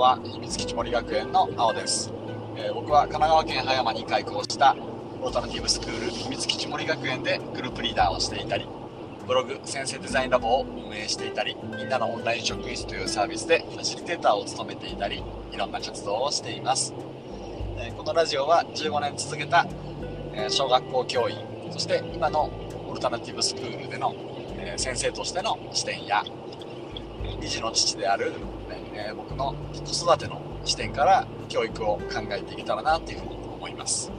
は。秘密基地森学園の青です、えー、僕は神奈川県葉山に開校したオルタナティブスクール秘密基地森学園でグループリーダーをしていたりブログ先生デザインラボを運営していたりみんなのオンライン職員室というサービスでファシリテーターを務めていたりいろんな活動をしています、えー、このラジオは15年続けた、え小学校教員そして今のオルタナティブスクールでの、え先生としての視点や2児の父である、ね、え僕の子育ての視点から教育を考えていけたらなというふうに思います。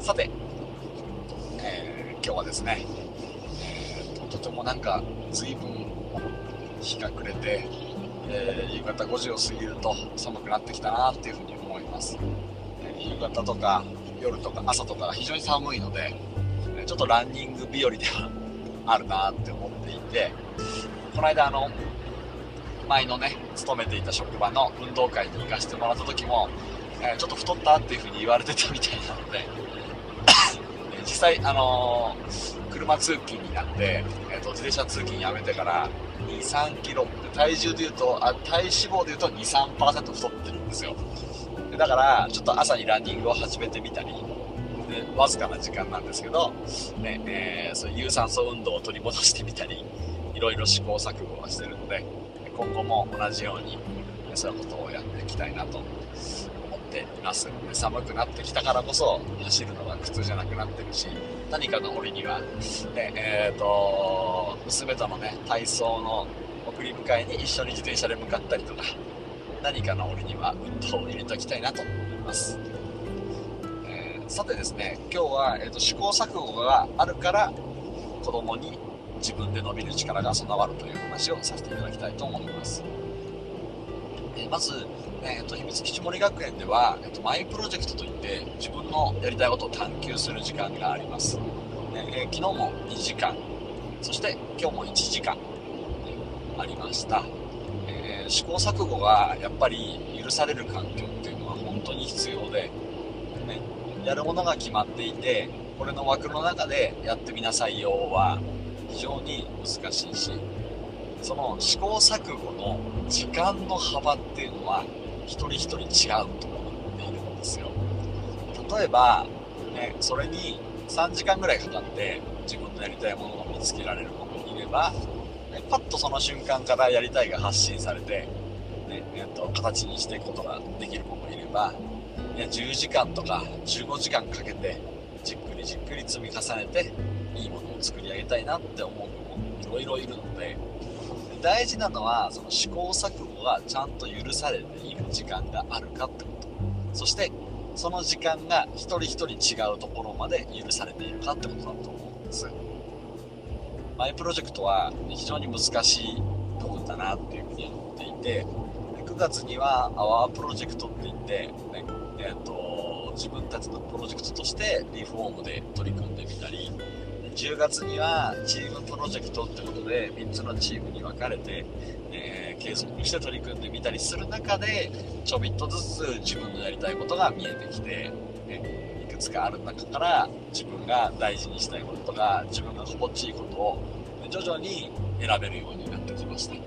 さて、えー、今日はですね、えー、とてもなんか随分日が暮れて、えー、夕方5時を過ぎると寒くなってきたなっていうふうに思います、え夕方とか夜とか朝とか非常に寒いのでちょっとランニング日和ではあるなって思っていてこの間あの前のね勤めていた職場の運動会に行かせてもらった時も、えー、ちょっと太ったっていう風に言われてたみたいなので実際あのー、車通勤になって、えーと、自転車通勤やめてから2 3キロ体重でいうとあ体脂肪でいうと23%太ってるんですよ。だからちょっと朝にランニングを始めてみたりわずかな時間なんですけど、ねえー、そういう有酸素運動を取り戻してみたりいろいろ試行錯誤はしてるので今後も同じようにそういうことをやっていきたいなと思っています。寒くなってきたからこそ走るのが苦痛じゃなくなってるし何かの折には、ねえーと、娘とのね体操の送り迎えに一緒に自転車で向かったりとか何かの折には運動を入れておきたいなと思います、えー、さてですね今日は、えーと試行錯誤があるから子供に自分で伸びる力が備わるという話をさせていただきたいと思います。えまず、えーと、秘密基地森学園では、えーと、マイプロジェクトといって自分のやりたいことを探求する時間があります。えー、昨日も2時間、そして今日も1時間、ありました。えー、試行錯誤がやっぱり許される環境っていうのは本当に必要で、ね、やるものが決まっていて、これの枠の中でやってみなさいよは非常に難しいしその試行錯誤の時間の幅っていうのは一人一人違うと思っているんですよ。例えば、ね、それに3時間ぐらいかかって自分のやりたいものを見つけられる子もいれば、ね、パッとその瞬間からやりたいが発信されて、ねえっと、形にしていくことができる子もいれば、ね、10時間とか15時間かけてじっくりじっくり積み重ねていいものを作り上げたいなって思う子もいろいろいるので大事なのはその試行錯誤がちゃんと許されている時間があるかってこと。そしてその時間が一人一人違うところまで許されているかってことだと思うんです。マイプロジェクトは非常に難しい部分だなっていうふうに思っていて9月にはアワープロジェクトって言って、ねえーと自分たちのプロジェクトとしてリフォームで取り組んでみたり10月にはチームプロジェクトってことで3つのチームに分かれて、えー、継続して取り組んでみたりする中でちょびっとずつ自分のやりたいことが見えてきて、ね、いくつかある中から自分が大事にしたいこととか自分が心地いいことを徐々に選べるようになってきました。で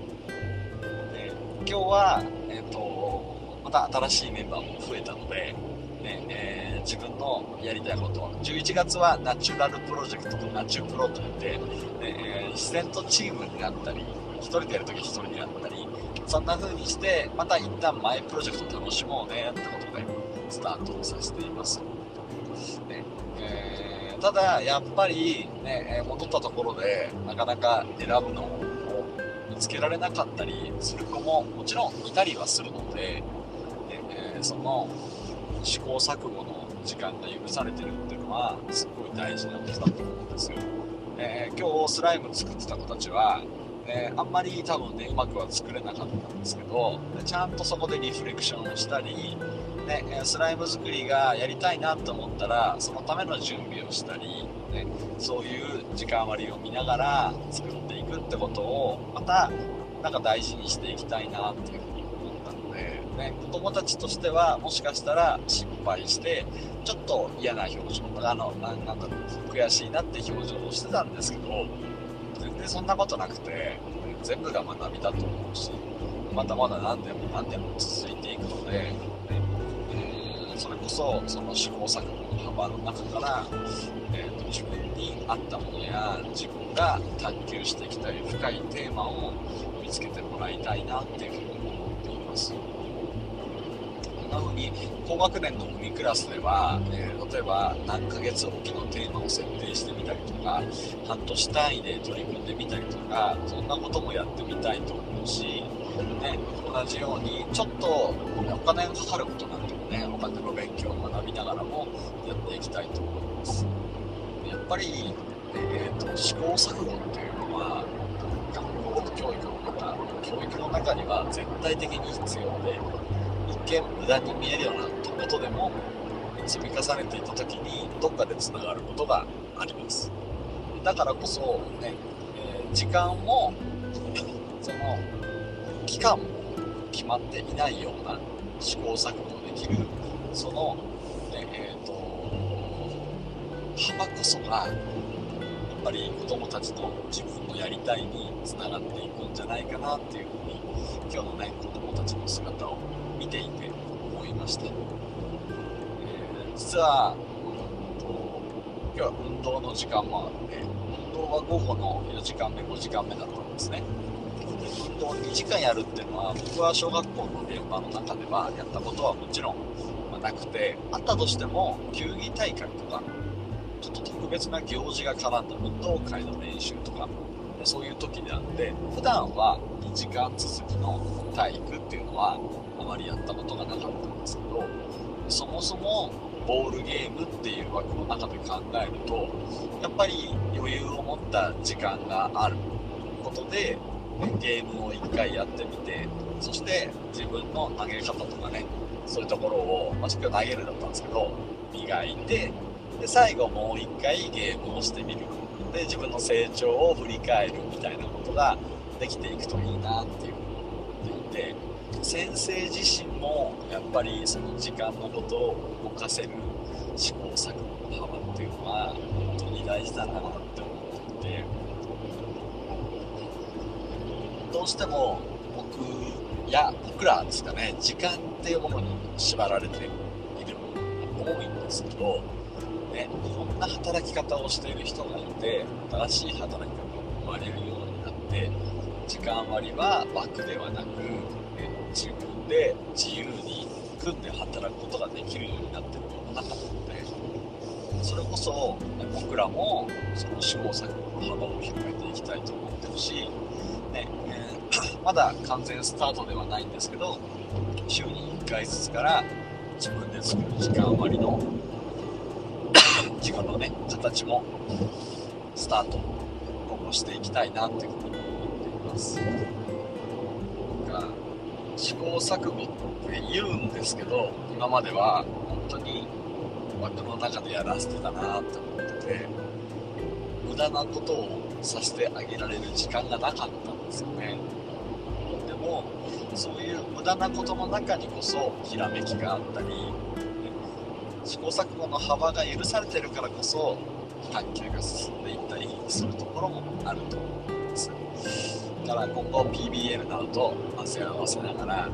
今日は、えーと、また新しいメンバーも増えたので、ねえー自分のやりたいこと。11月はナチュラルプロジェクトとナチュプロといって、えー、自然とチームになったり1人でやるとき1人になったりそんな風にしてまた一旦マイプロジェクト楽しもうねってことでスタートさせています、ねえー、ただやっぱり、ね、戻ったところでなかなか選ぶのを見つけられなかったりする子ももちろんいたりはするので、えー、その試行錯誤の時間が許されてるっていうのはすごい大事なことだと思うんですよ。えー、今日スライム作ってた子たちは、えー、あんまり多分ねうまくは作れなかったんですけどちゃんとそこでリフレクションをしたり、ね、スライム作りがやりたいなと思ったらそのための準備をしたり、ね、そういう時間割を見ながら作っていくってことをまたなんか大事にしていきたいなっていうね、子供たちとしてはもしかしたら失敗してちょっと嫌な表情あのなんだろう悔しいなって表情をしてたんですけど全然そんなことなくて全部が学びだと思うしまだまだ何年も何年も続いていくので、え、それこそその試行錯誤の幅の中から、えーと、自分に合ったものや自分が探求していきたい深いテーマを見つけてもらいたいなっていうふうに思っています。なのに高学年の組クラスでは、えー、例えば何ヶ月おきのテーマを設定してみたりとか半年単位で取り組んでみたりとかそんなこともやってみたいと思うし、ね、同じようにちょっとお金がかかることなんでもねお金の勉強を学びながらもやっていきたいと思います。やっぱり、えーと、試行錯誤っていうのは学校教育の方教育の中には絶対的に必要で一見無駄に見えるようなことでも積み重ねていた時にどっかでつながることがあります。だからこそね、えー、時間も その期間も決まっていないような試行錯誤できるその、ねえーと、幅こそがやっぱり子供たちの自分のやりたいにつながっていくんじゃないかなっていうふうに今日のね子供たちの姿を見ていて思いました、えー、実は、今日は運動の時間もあって運動は午後の4時間目5時間目だったんですね。運動2時間やるっていうのは僕は小学校の現場の中ではやったことはもちろん、なくてあったとしても球技大会とかちょっと特別な行事が絡んだ運動会の練習とかそういう時であって普段は2時間続きの体育っていうのはあまりやったことがなかったんですけどそもそもボールゲームっていう枠の中で考えるとやっぱり余裕を持った時間があることでゲームを1回やってみてそして自分の投げ方とかねそういうところを、まあ、投げるだったんですけど磨いてで最後もう1回ゲームをしてみる。で自分の成長を振り返るみたいなことができていくといいなっていうふうに思っていて先生自身もやっぱりその時間のことを動かせる試行錯誤の幅っていうのは本当に大事だなって思っていてどうしても僕や僕らですかね時間っていうものに縛られている部分が多いんですけどね、いろんな働き方をしている人がいて新しい働き方が生まれるようになって時間割は枠ではなく、で自由に組んで働くことができるようになってるの中なのでそれこそ、僕らもその試行錯誤の幅を広げていきたいと思ってるし、ねえー、まだ完全スタートではないんですけど週に1回ずつから自分で作る時間割の自分のね形もスタート今後していきたいなっていうふうに思っています。試行錯誤って言うんですけど今までは本当に枠の中でやらせてたなって思ってて無駄なことをさせてあげられる時間がなかったんですよね。でもそういう無駄なことの中にこそひらめきがあったり試行錯誤の幅が許されてるからこそ探求が進んでいったりするところもあるとから今後 PBL などと混ぜ合わせながら、ね、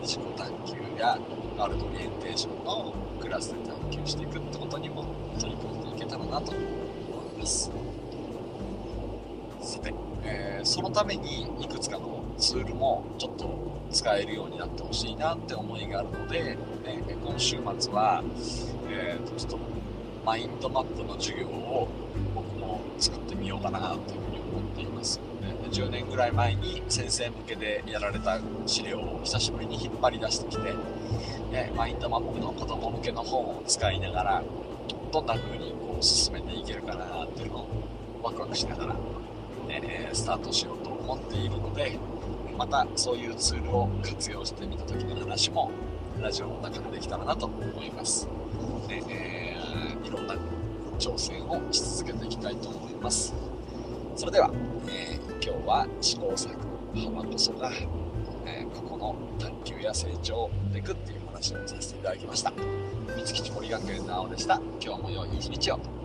自己探求やワールドオリエンテーションのクラスで探求していくってことにも取り組んでいけたらなと思いますさて、えー、そのためにいくつかのツールもちょっと使えるようになってほしいなって思いがあるので、ね、今週末は、えー、とちょっとマインドマップの授業を僕も作ってみようかなというふうに思っています。10年ぐらい前に先生向けでやられた資料を久しぶりに引っ張り出してきて、ね、マインドマップの子供向けの本を使いながらどんな風にこう進めていけるかなっていうのをワクワクしながら、ね、スタートしようと思っているのでまたそういうツールを活用してみた時の話もラジオの中でできたらなと思います。でえー、いろんな挑戦をし続けていきたいと思います。それでは、えー、今日は試行錯誤幅こそが、えー、ここの探求や成長でいくっていう話をさせていただきました。三月森学園の青でした。今日も良い一日を。